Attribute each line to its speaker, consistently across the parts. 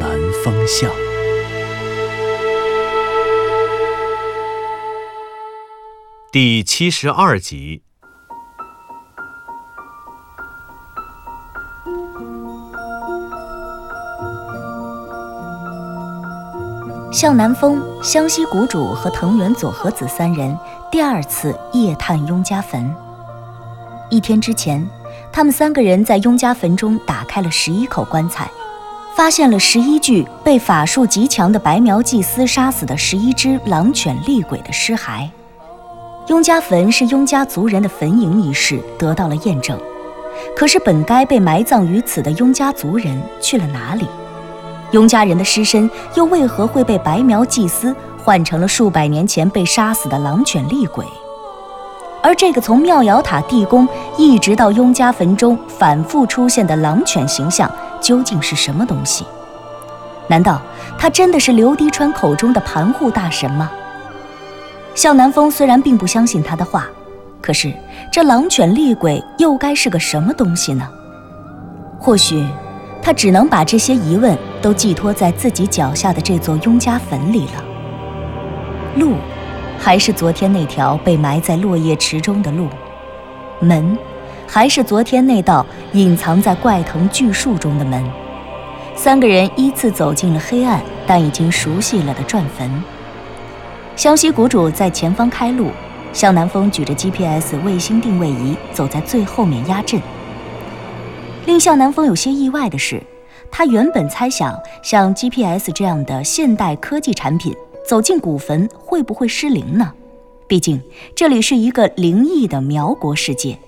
Speaker 1: 南风向》第七十二集。
Speaker 2: 向南风、湘西谷主和藤原佐和子三人第二次夜探雍家坟。一天之前，他们三个人在雍家坟中打开了十一口棺材，发现了十一具被法术极强的白苗祭司杀死的十一只狼犬厉鬼的尸骸。雍家坟是雍家族人的坟茔一事得到了验证，可是本该被埋葬于此的雍家族人去了哪里？雍家人的尸身又为何会被白苗祭司换成了数百年前被杀死的狼犬厉鬼？而这个从妙瑶塔地宫一直到雍家坟中反复出现的狼犬形象究竟是什么东西？难道他真的是刘迪川口中的盘户大神吗？向南风虽然并不相信他的话，可是这狼犬厉鬼又该是个什么东西呢？或许。他只能把这些疑问都寄托在自己脚下的这座雍家坟里了。路，还是昨天那条被埋在落叶池中的路；门，还是昨天那道隐藏在怪藤巨树中的门。三个人依次走进了黑暗但已经熟悉了的转坟。湘西谷主在前方开路，向南风举着 GPS 卫星定位仪走在最后面压阵。令向南风有些意外的是，他原本猜想像 GPS 这样的现代科技产品走进古坟会不会失灵呢？毕竟这里是一个灵异的苗国世界。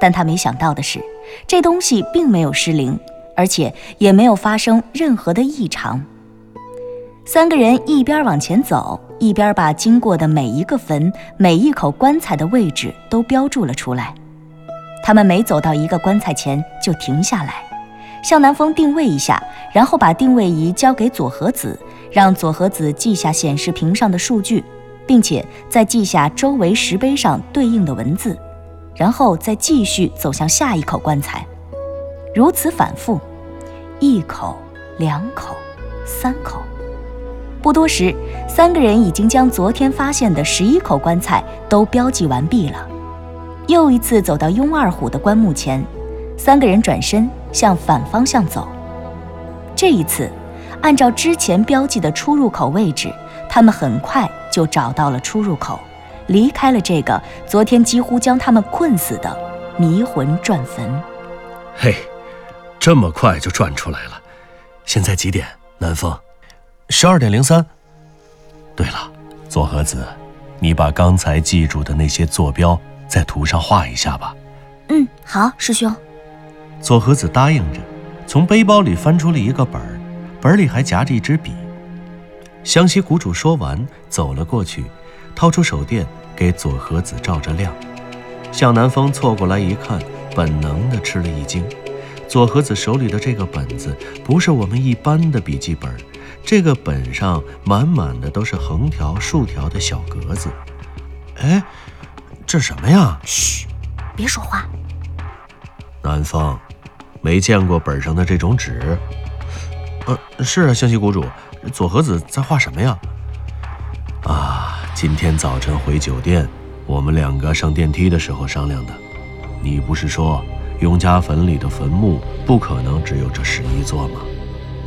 Speaker 2: 但他没想到的是，这东西并没有失灵，而且也没有发生任何的异常。三个人一边往前走，一边把经过的每一个坟、每一口棺材的位置都标注了出来。他们每走到一个棺材前就停下来，向南风定位一下，然后把定位仪交给左和子，让左和子记下显示屏上的数据，并且再记下周围石碑上对应的文字，然后再继续走向下一口棺材，如此反复，一口、两口、三口。不多时，三个人已经将昨天发现的十一口棺材都标记完毕了。又一次走到雍二虎的棺木前，三个人转身向反方向走。这一次，按照之前标记的出入口位置，他们很快就找到了出入口，离开了这个昨天几乎将他们困死的迷魂转坟。
Speaker 1: 嘿，这么快就转出来了！现在几点？南风，十二点零三。对了，左和子，你把刚才记住的那些坐标。在图上画一下吧。
Speaker 2: 嗯，好，师兄。
Speaker 1: 左和子答应着，从背包里翻出了一个本儿，本里还夹着一支笔。湘西谷主说完，走了过去，掏出手电给左和子照着亮。向南风凑过来一看，本能的吃了一惊。左和子手里的这个本子不是我们一般的笔记本，这个本上满满的都是横条、竖条的小格子。哎。这什么呀？
Speaker 2: 嘘，别说话。
Speaker 1: 南风，没见过本上的这种纸。呃，是啊，湘西谷主，左和子在画什么呀？啊，今天早晨回酒店，我们两个上电梯的时候商量的。你不是说雍家坟里的坟墓不可能只有这十一座吗？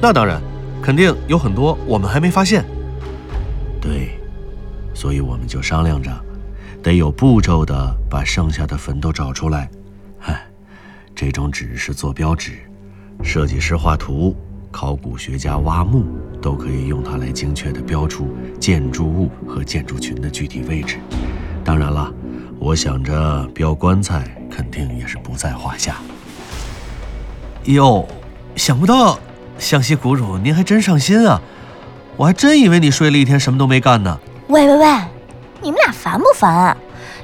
Speaker 1: 那当然，肯定有很多我们还没发现。对，所以我们就商量着。得有步骤的把剩下的坟都找出来。嗨，这种纸是坐标纸，设计师画图，考古学家挖墓，都可以用它来精确的标出建筑物和建筑群的具体位置。当然了，我想着标棺材肯定也是不在话下。
Speaker 3: 哟，想不到
Speaker 1: 湘西谷主，您还真上心啊！我还真以为你睡了一天什么都没干呢。
Speaker 3: 喂喂喂，你们俩烦不烦啊？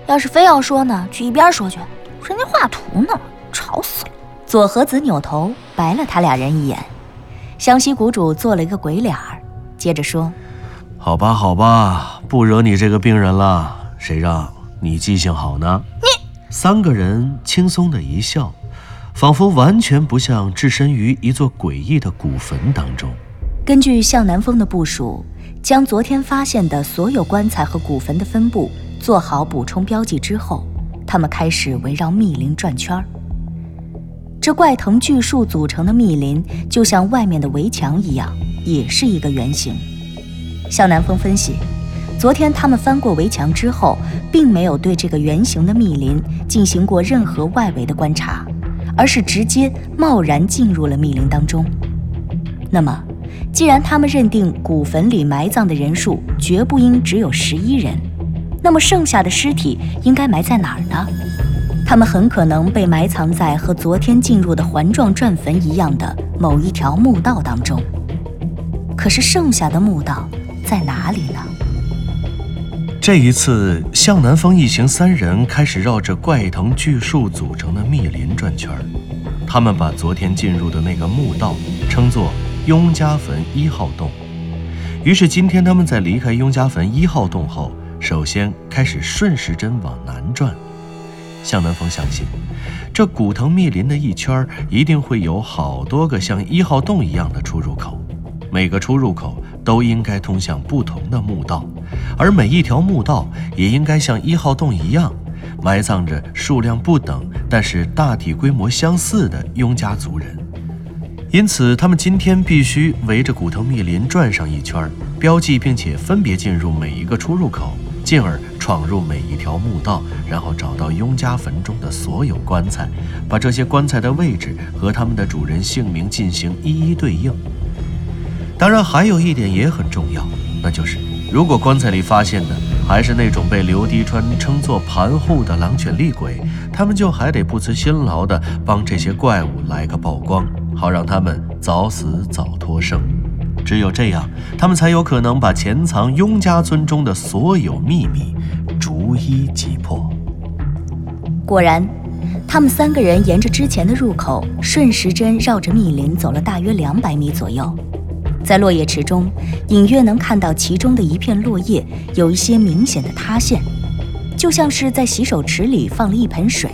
Speaker 3: 要是非要说呢，去一边说去，人家画图呢，吵死了。
Speaker 2: 左和子扭头白了他俩人一眼。湘西谷主做了一个鬼脸儿，接着说：“
Speaker 1: 好吧，好吧，不惹你这个病人了。谁让你记性好呢？”
Speaker 3: 你
Speaker 1: 三个人轻松的一笑。仿佛完全不像置身于一座诡异的古坟当中。
Speaker 2: 根据向南风的部署，将昨天发现的所有棺材和古坟的分布做好补充标记之后，他们开始围绕密林转圈儿。这怪藤巨树组成的密林，就像外面的围墙一样，也是一个圆形。向南风分析，昨天他们翻过围墙之后，并没有对这个圆形的密林进行过任何外围的观察。而是直接贸然进入了密林当中。那么，既然他们认定古坟里埋葬的人数绝不应只有十一人，那么剩下的尸体应该埋在哪儿呢？他们很可能被埋藏在和昨天进入的环状转坟一样的某一条墓道当中。可是，剩下的墓道在哪里呢？
Speaker 1: 这一次，向南风一行三人开始绕着怪藤巨树组成的密林转圈。他们把昨天进入的那个墓道称作雍家坟一号洞。于是，今天他们在离开雍家坟一号洞后，首先开始顺时针往南转。向南风相信，这古藤密林的一圈一定会有好多个像一号洞一样的出入口，每个出入口。都应该通向不同的墓道，而每一条墓道也应该像一号洞一样，埋葬着数量不等但是大体规模相似的雍家族人。因此，他们今天必须围着古藤密林转上一圈，标记并且分别进入每一个出入口，进而闯入每一条墓道，然后找到雍家坟中的所有棺材，把这些棺材的位置和他们的主人姓名进行一一对应。当然，还有一点也很重要，那就是如果棺材里发现的还是那种被刘迪川称作盘户的狼犬厉鬼，他们就还得不辞辛劳地帮这些怪物来个曝光，好让他们早死早脱生。只有这样，他们才有可能把潜藏雍家村中的所有秘密逐一击破。
Speaker 2: 果然，他们三个人沿着之前的入口，顺时针绕着密林走了大约两百米左右。在落叶池中，隐约能看到其中的一片落叶有一些明显的塌陷，就像是在洗手池里放了一盆水，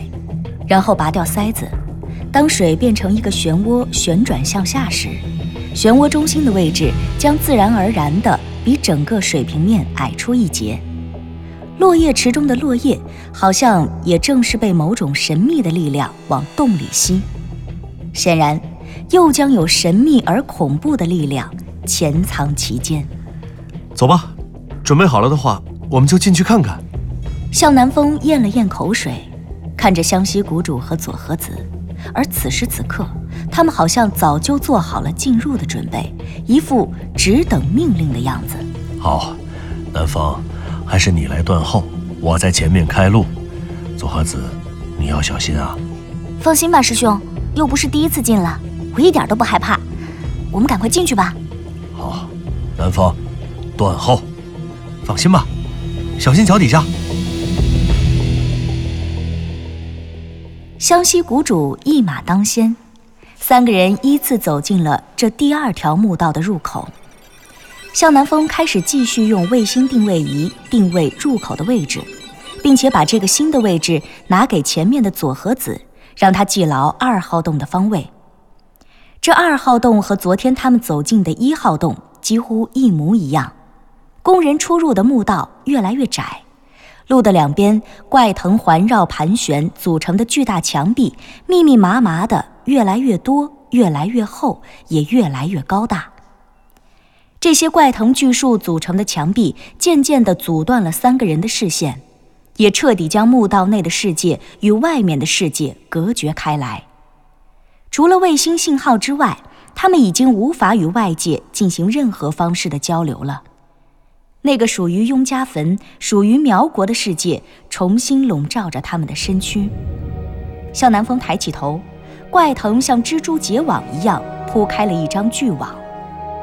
Speaker 2: 然后拔掉塞子，当水变成一个漩涡旋转向下时，漩涡中心的位置将自然而然地比整个水平面矮出一截。落叶池中的落叶好像也正是被某种神秘的力量往洞里吸，显然。又将有神秘而恐怖的力量潜藏其间。
Speaker 1: 走吧，准备好了的话，我们就进去看看。
Speaker 2: 向南风咽了咽口水，看着湘西谷主和佐和子，而此时此刻，他们好像早就做好了进入的准备，一副只等命令的样子。
Speaker 1: 好，南风，还是你来断后，我在前面开路。左和子，你要小心啊。
Speaker 3: 放心吧，师兄，又不是第一次进了。我一点都不害怕，我们赶快进去吧。
Speaker 1: 好，南风，断后。放心吧，小心脚底下。
Speaker 2: 湘西谷主一马当先，三个人依次走进了这第二条墓道的入口。向南风开始继续用卫星定位仪定位入口的位置，并且把这个新的位置拿给前面的左和子，让他记牢二号洞的方位。这二号洞和昨天他们走进的一号洞几乎一模一样，工人出入的墓道越来越窄，路的两边怪藤环绕盘旋组成的巨大墙壁密密麻麻的越来越多，越来越厚，也越来越高大。这些怪藤巨树组成的墙壁渐渐地阻断了三个人的视线，也彻底将墓道内的世界与外面的世界隔绝开来。除了卫星信号之外，他们已经无法与外界进行任何方式的交流了。那个属于雍家坟、属于苗国的世界重新笼罩着他们的身躯。向南风抬起头，怪藤像蜘蛛结网一样铺开了一张巨网，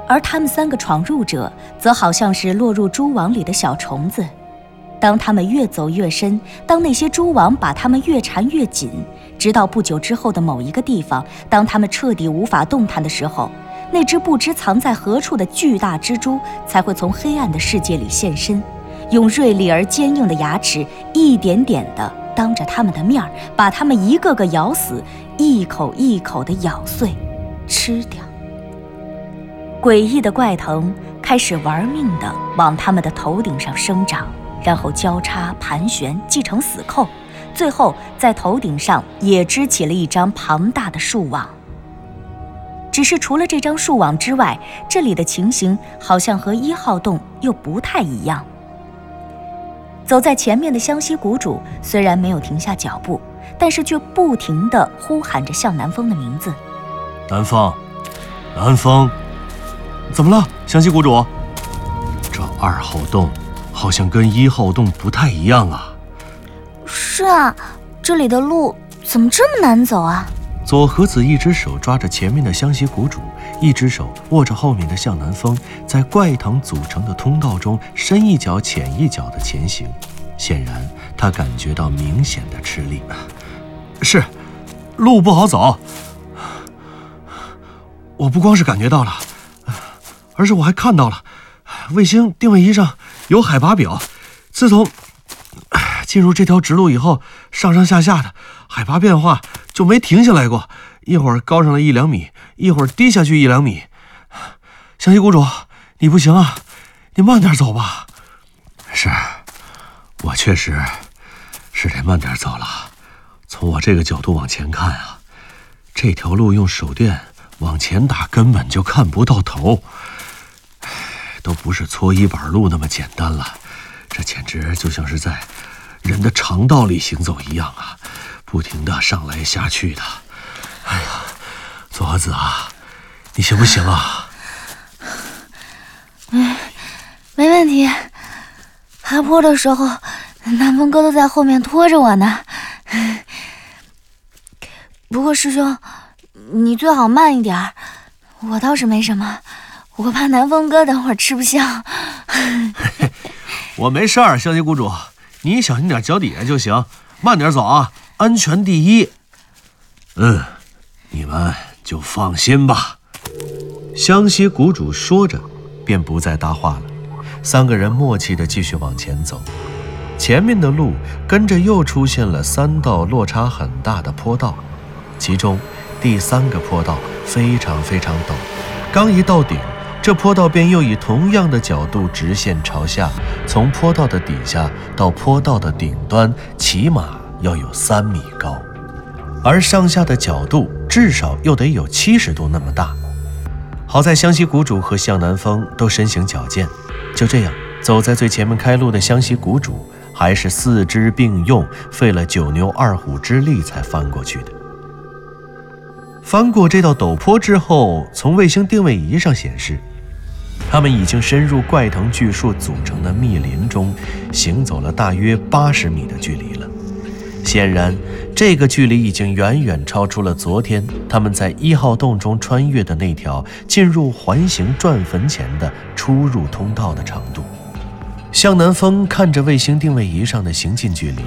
Speaker 2: 而他们三个闯入者则好像是落入蛛网里的小虫子。当他们越走越深，当那些蛛网把他们越缠越紧，直到不久之后的某一个地方，当他们彻底无法动弹的时候，那只不知藏在何处的巨大蜘蛛才会从黑暗的世界里现身，用锐利而坚硬的牙齿一点点地当着他们的面儿，把他们一个个咬死，一口一口地咬碎，吃掉。诡异的怪藤开始玩命地往他们的头顶上生长。然后交叉盘旋，系成死扣，最后在头顶上也织起了一张庞大的树网。只是除了这张树网之外，这里的情形好像和一号洞又不太一样。走在前面的湘西谷主虽然没有停下脚步，但是却不停地呼喊着向南风的名字：“
Speaker 1: 南风，南风，怎么了，湘西谷主？这二号洞。”好像跟一号洞不太一样啊！
Speaker 3: 是啊，这里的路怎么这么难走啊？
Speaker 1: 左和子一只手抓着前面的湘西谷主，一只手握着后面的向南风，在怪藤组成的通道中深一脚浅一脚的前行。显然，他感觉到明显的吃力。是，路不好走。我不光是感觉到了，而是我还看到了，卫星定位仪上。有海拔表，自从进入这条直路以后，上上下下的海拔变化就没停下来过，一会儿高上了一两米，一会儿低下去一两米。湘西谷主，你不行啊，你慢点走吧。是，我确实是得慢点走了。从我这个角度往前看啊，这条路用手电往前打根本就看不到头。都不是搓衣板路那么简单了，这简直就像是在人的肠道里行走一样啊，不停的上来下去的。哎呀，左和子啊，你行不行啊？
Speaker 3: 嗯，没问题。爬坡的时候，南风哥都在后面拖着我呢。不过师兄，你最好慢一点儿，我倒是没什么。我怕南风哥等会儿吃不消。
Speaker 1: 我没事儿，湘西谷主，你小心点脚底下就行，慢点走啊，安全第一。嗯，你们就放心吧。湘西谷主说着，便不再搭话了。三个人默契地继续往前走。前面的路跟着又出现了三道落差很大的坡道，其中第三个坡道非常非常陡，刚一到顶。这坡道便又以同样的角度直线朝下，从坡道的底下到坡道的顶端，起码要有三米高，而上下的角度至少又得有七十度那么大。好在湘西谷主和向南风都身形矫健，就这样走在最前面开路的湘西谷主还是四肢并用，费了九牛二虎之力才翻过去的。翻过这道陡坡之后，从卫星定位仪上显示。他们已经深入怪藤巨树组成的密林中，行走了大约八十米的距离了。显然，这个距离已经远远超出了昨天他们在一号洞中穿越的那条进入环形转坟前的出入通道的长度。向南风看着卫星定位仪上的行进距离，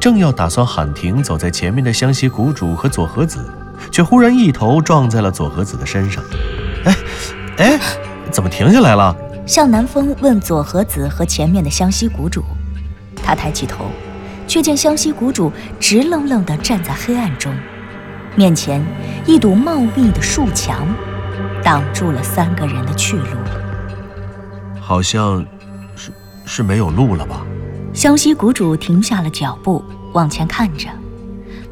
Speaker 1: 正要打算喊停走在前面的湘西谷主和佐和子，却忽然一头撞在了左和子的身上。哎，哎！怎么停下来了？
Speaker 2: 向南风问左和子和前面的湘西谷主。他抬起头，却见湘西谷主直愣愣地站在黑暗中，面前一堵茂密的树墙挡住了三个人的去路。
Speaker 1: 好像是是没有路了吧？
Speaker 2: 湘西谷主停下了脚步，往前看着，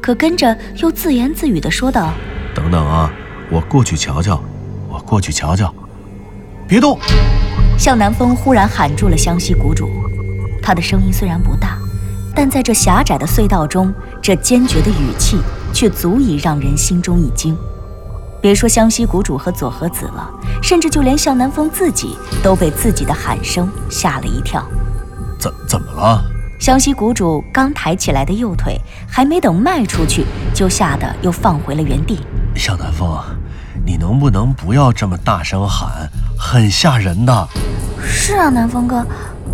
Speaker 2: 可跟着又自言自语地说道：“
Speaker 1: 等等啊，我过去瞧瞧，我过去瞧瞧。”别动！
Speaker 2: 向南风忽然喊住了湘西谷主，他的声音虽然不大，但在这狭窄的隧道中，这坚决的语气却足以让人心中一惊。别说湘西谷主和佐和子了，甚至就连向南风自己都被自己的喊声吓了一跳。
Speaker 1: 怎怎么了？
Speaker 2: 湘西谷主刚抬起来的右腿还没等迈出去，就吓得又放回了原地。
Speaker 1: 向南风，你能不能不要这么大声喊？很吓人的。
Speaker 3: 是啊，南风哥，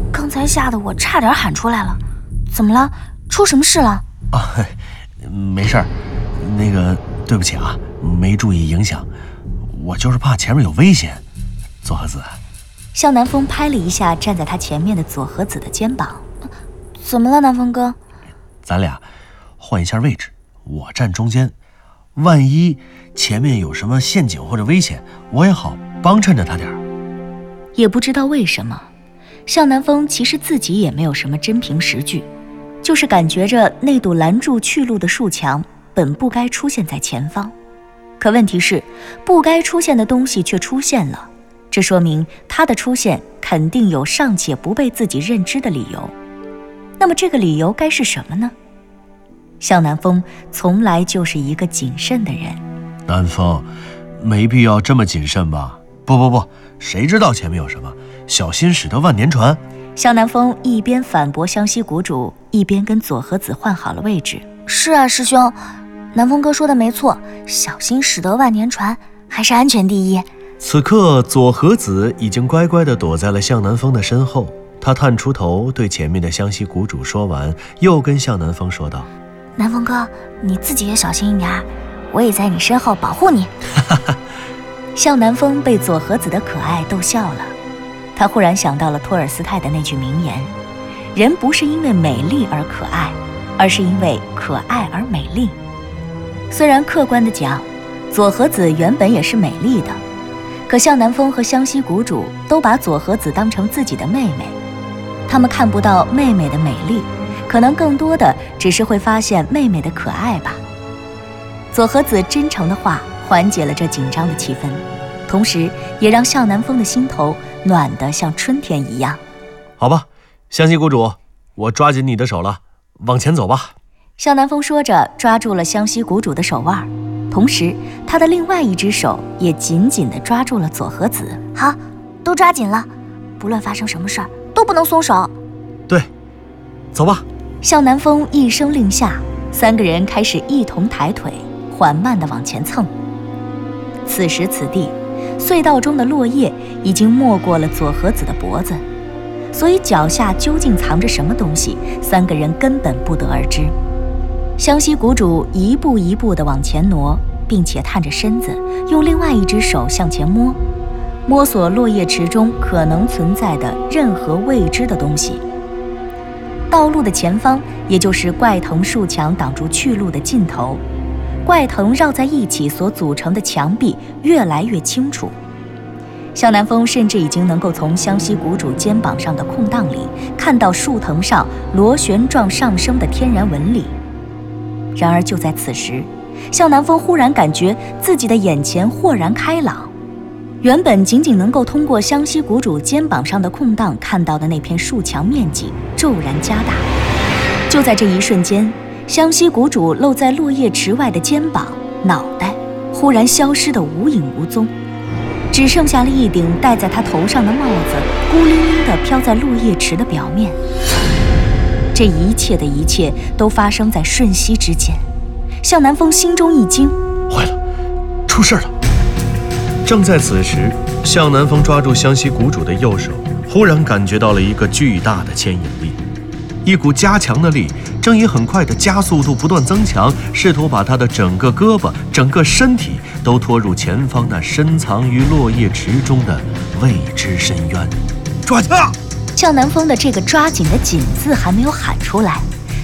Speaker 3: 刚才吓得我差点喊出来了。怎么了？出什么事了？
Speaker 1: 啊，没事儿。那个，对不起啊，没注意影响。我就是怕前面有危险。左和子，
Speaker 2: 向南风拍了一下站在他前面的左和子的肩膀。
Speaker 3: 怎么了，南风哥？
Speaker 1: 咱俩换一下位置，我站中间。万一前面有什么陷阱或者危险，我也好帮衬着他点儿。
Speaker 2: 也不知道为什么，向南风其实自己也没有什么真凭实据，就是感觉着那堵拦住去路的树墙本不该出现在前方。可问题是，不该出现的东西却出现了，这说明它的出现肯定有尚且不被自己认知的理由。那么这个理由该是什么呢？向南风从来就是一个谨慎的人。
Speaker 1: 南风，没必要这么谨慎吧？不不不，谁知道前面有什么？小心驶得万年船。
Speaker 2: 向南风一边反驳湘西谷主，一边跟左和子换好了位置。
Speaker 3: 是啊，师兄，南风哥说的没错，小心驶得万年船，还是安全第一。
Speaker 1: 此刻，左和子已经乖乖地躲在了向南风的身后。他探出头，对前面的湘西谷主说完，又跟向南风说道。
Speaker 3: 南风哥，你自己也小心一点，我也在你身后保护你。
Speaker 1: 哈哈，
Speaker 2: 向南风被佐和子的可爱逗笑了，他忽然想到了托尔斯泰的那句名言：“人不是因为美丽而可爱，而是因为可爱而美丽。”虽然客观的讲，佐和子原本也是美丽的，可向南风和湘西谷主都把佐和子当成自己的妹妹，他们看不到妹妹的美丽。可能更多的只是会发现妹妹的可爱吧。佐和子真诚的话缓解了这紧张的气氛，同时也让向南风的心头暖得像春天一样。
Speaker 1: 好吧，湘西谷主，我抓紧你的手了，往前走吧。
Speaker 2: 向南风说着，抓住了湘西谷主的手腕，同时他的另外一只手也紧紧地抓住了佐和子。
Speaker 3: 好，都抓紧了，不论发生什么事儿都不能松手。
Speaker 1: 对，走吧。
Speaker 2: 向南风一声令下，三个人开始一同抬腿，缓慢地往前蹭。此时此地，隧道中的落叶已经没过了左和子的脖子，所以脚下究竟藏着什么东西，三个人根本不得而知。湘西谷主一步一步地往前挪，并且探着身子，用另外一只手向前摸，摸索落叶池中可能存在的任何未知的东西。道路的前方，也就是怪藤树墙挡住去路的尽头，怪藤绕在一起所组成的墙壁越来越清楚。向南风甚至已经能够从湘西谷主肩膀上的空档里看到树藤上螺旋状上升的天然纹理。然而就在此时，向南风忽然感觉自己的眼前豁然开朗。原本仅仅能够通过湘西谷主肩膀上的空档看到的那片树墙面积骤然加大。就在这一瞬间，湘西谷主露在落叶池外的肩膀、脑袋忽然消失得无影无踪，只剩下了一顶戴在他头上的帽子，孤零零地飘在落叶池的表面。这一切的一切都发生在瞬息之间，向南风心中一惊，
Speaker 1: 坏了，出事了！正在此时，向南风抓住湘西谷主的右手，忽然感觉到了一个巨大的牵引力，一股加强的力正以很快的加速度不断增强，试图把他的整个胳膊、整个身体都拖入前方那深藏于落叶池中的未知深渊。抓紧！
Speaker 2: 向南风的这个“抓紧”的“紧”字还没有喊出来，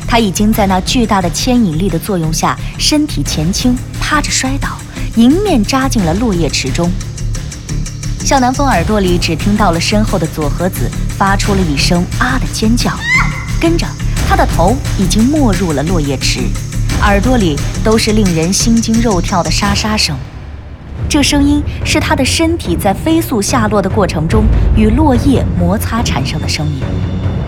Speaker 2: 他已经在那巨大的牵引力的作用下，身体前倾，趴着摔倒。迎面扎进了落叶池中，向南风耳朵里只听到了身后的佐和子发出了一声“啊”的尖叫，跟着他的头已经没入了落叶池，耳朵里都是令人心惊肉跳的沙沙声。这声音是他的身体在飞速下落的过程中与落叶摩擦产生的声音，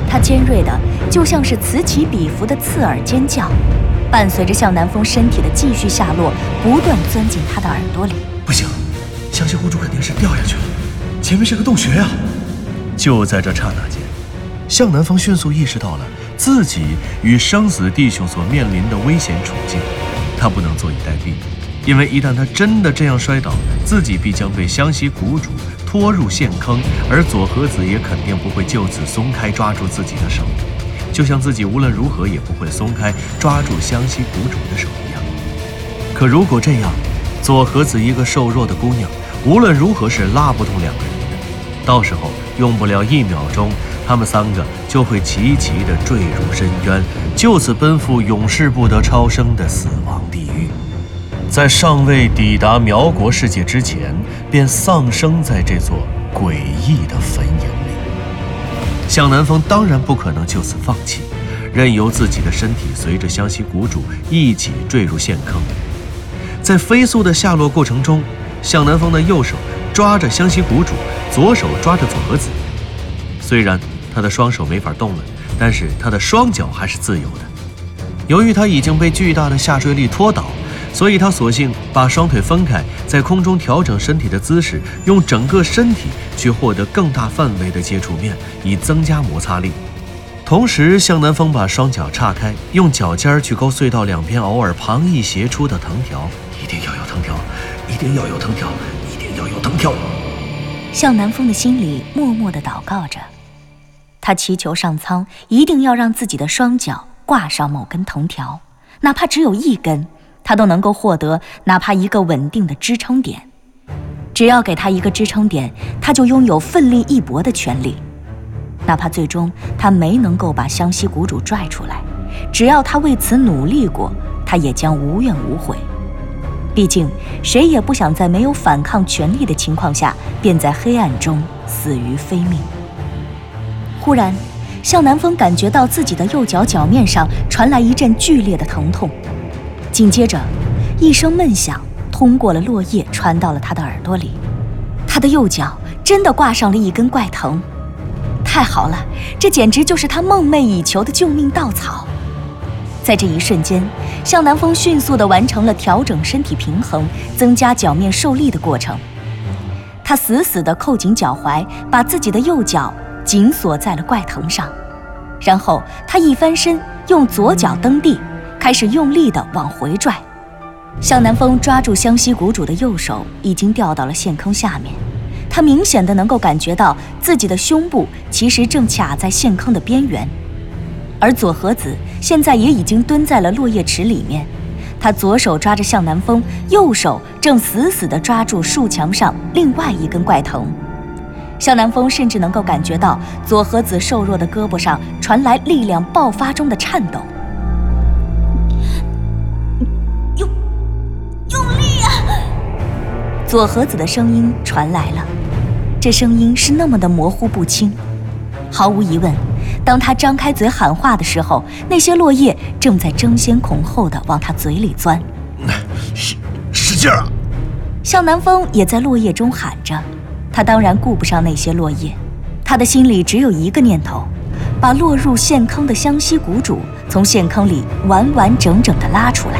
Speaker 2: 它尖锐的就像是此起彼伏的刺耳尖叫。伴随着向南风身体的继续下落，不断钻进他的耳朵里。
Speaker 1: 不行，湘西谷主肯定是掉下去了，前面是个洞穴啊！就在这刹那间，向南风迅速意识到了自己与生死弟兄所面临的危险处境，他不能坐以待毙。因为一旦他真的这样摔倒，自己必将被湘西谷主拖入陷坑，而左和子也肯定不会就此松开抓住自己的手，就像自己无论如何也不会松开抓住湘西谷主的手一样。可如果这样，左和子一个瘦弱的姑娘，无论如何是拉不动两个人的，到时候用不了一秒钟。他们三个就会齐齐地坠入深渊，就此奔赴永世不得超生的死亡地狱，在尚未抵达苗国世界之前，便丧生在这座诡异的坟茔。向南风当然不可能就此放弃，任由自己的身体随着湘西谷主一起坠入陷坑。在飞速的下落过程中，向南风的右手抓着湘西谷主，左手抓着佐和子，虽然。他的双手没法动了，但是他的双脚还是自由的。由于他已经被巨大的下坠力拖倒，所以他索性把双腿分开，在空中调整身体的姿势，用整个身体去获得更大范围的接触面，以增加摩擦力。同时，向南风把双脚岔开，用脚尖去勾隧道两边偶尔旁逸斜出的藤条。一定要有藤条，一定要有藤条，一定要有藤条。
Speaker 2: 向南风的心里默默地祷告着。他祈求上苍一定要让自己的双脚挂上某根藤条，哪怕只有一根，他都能够获得哪怕一个稳定的支撑点。只要给他一个支撑点，他就拥有奋力一搏的权利。哪怕最终他没能够把湘西谷主拽出来，只要他为此努力过，他也将无怨无悔。毕竟，谁也不想在没有反抗权力的情况下，便在黑暗中死于非命。忽然，向南风感觉到自己的右脚脚面上传来一阵剧烈的疼痛，紧接着，一声闷响通过了落叶传到了他的耳朵里，他的右脚真的挂上了一根怪藤，太好了，这简直就是他梦寐以求的救命稻草。在这一瞬间，向南风迅速地完成了调整身体平衡、增加脚面受力的过程，他死死地扣紧脚踝，把自己的右脚。紧锁在了怪藤上，然后他一翻身，用左脚蹬地，开始用力地往回拽。向南风抓住湘西谷主的右手已经掉到了陷坑下面，他明显的能够感觉到自己的胸部其实正卡在陷坑的边缘，而左和子现在也已经蹲在了落叶池里面，他左手抓着向南风，右手正死死地抓住树墙上另外一根怪藤。向南风甚至能够感觉到左和子瘦弱的胳膊上传来力量爆发中的颤抖。左和子的声音传来了，这声音是那么的模糊不清。毫无疑问，当他张开嘴喊话的时候，那些落叶正在争先恐后的往他嘴里钻。
Speaker 1: 使使劲啊！
Speaker 2: 向南风也在落叶中喊着。他当然顾不上那些落叶，他的心里只有一个念头：把落入陷坑的湘西谷主从陷坑里完完整整的拉出来。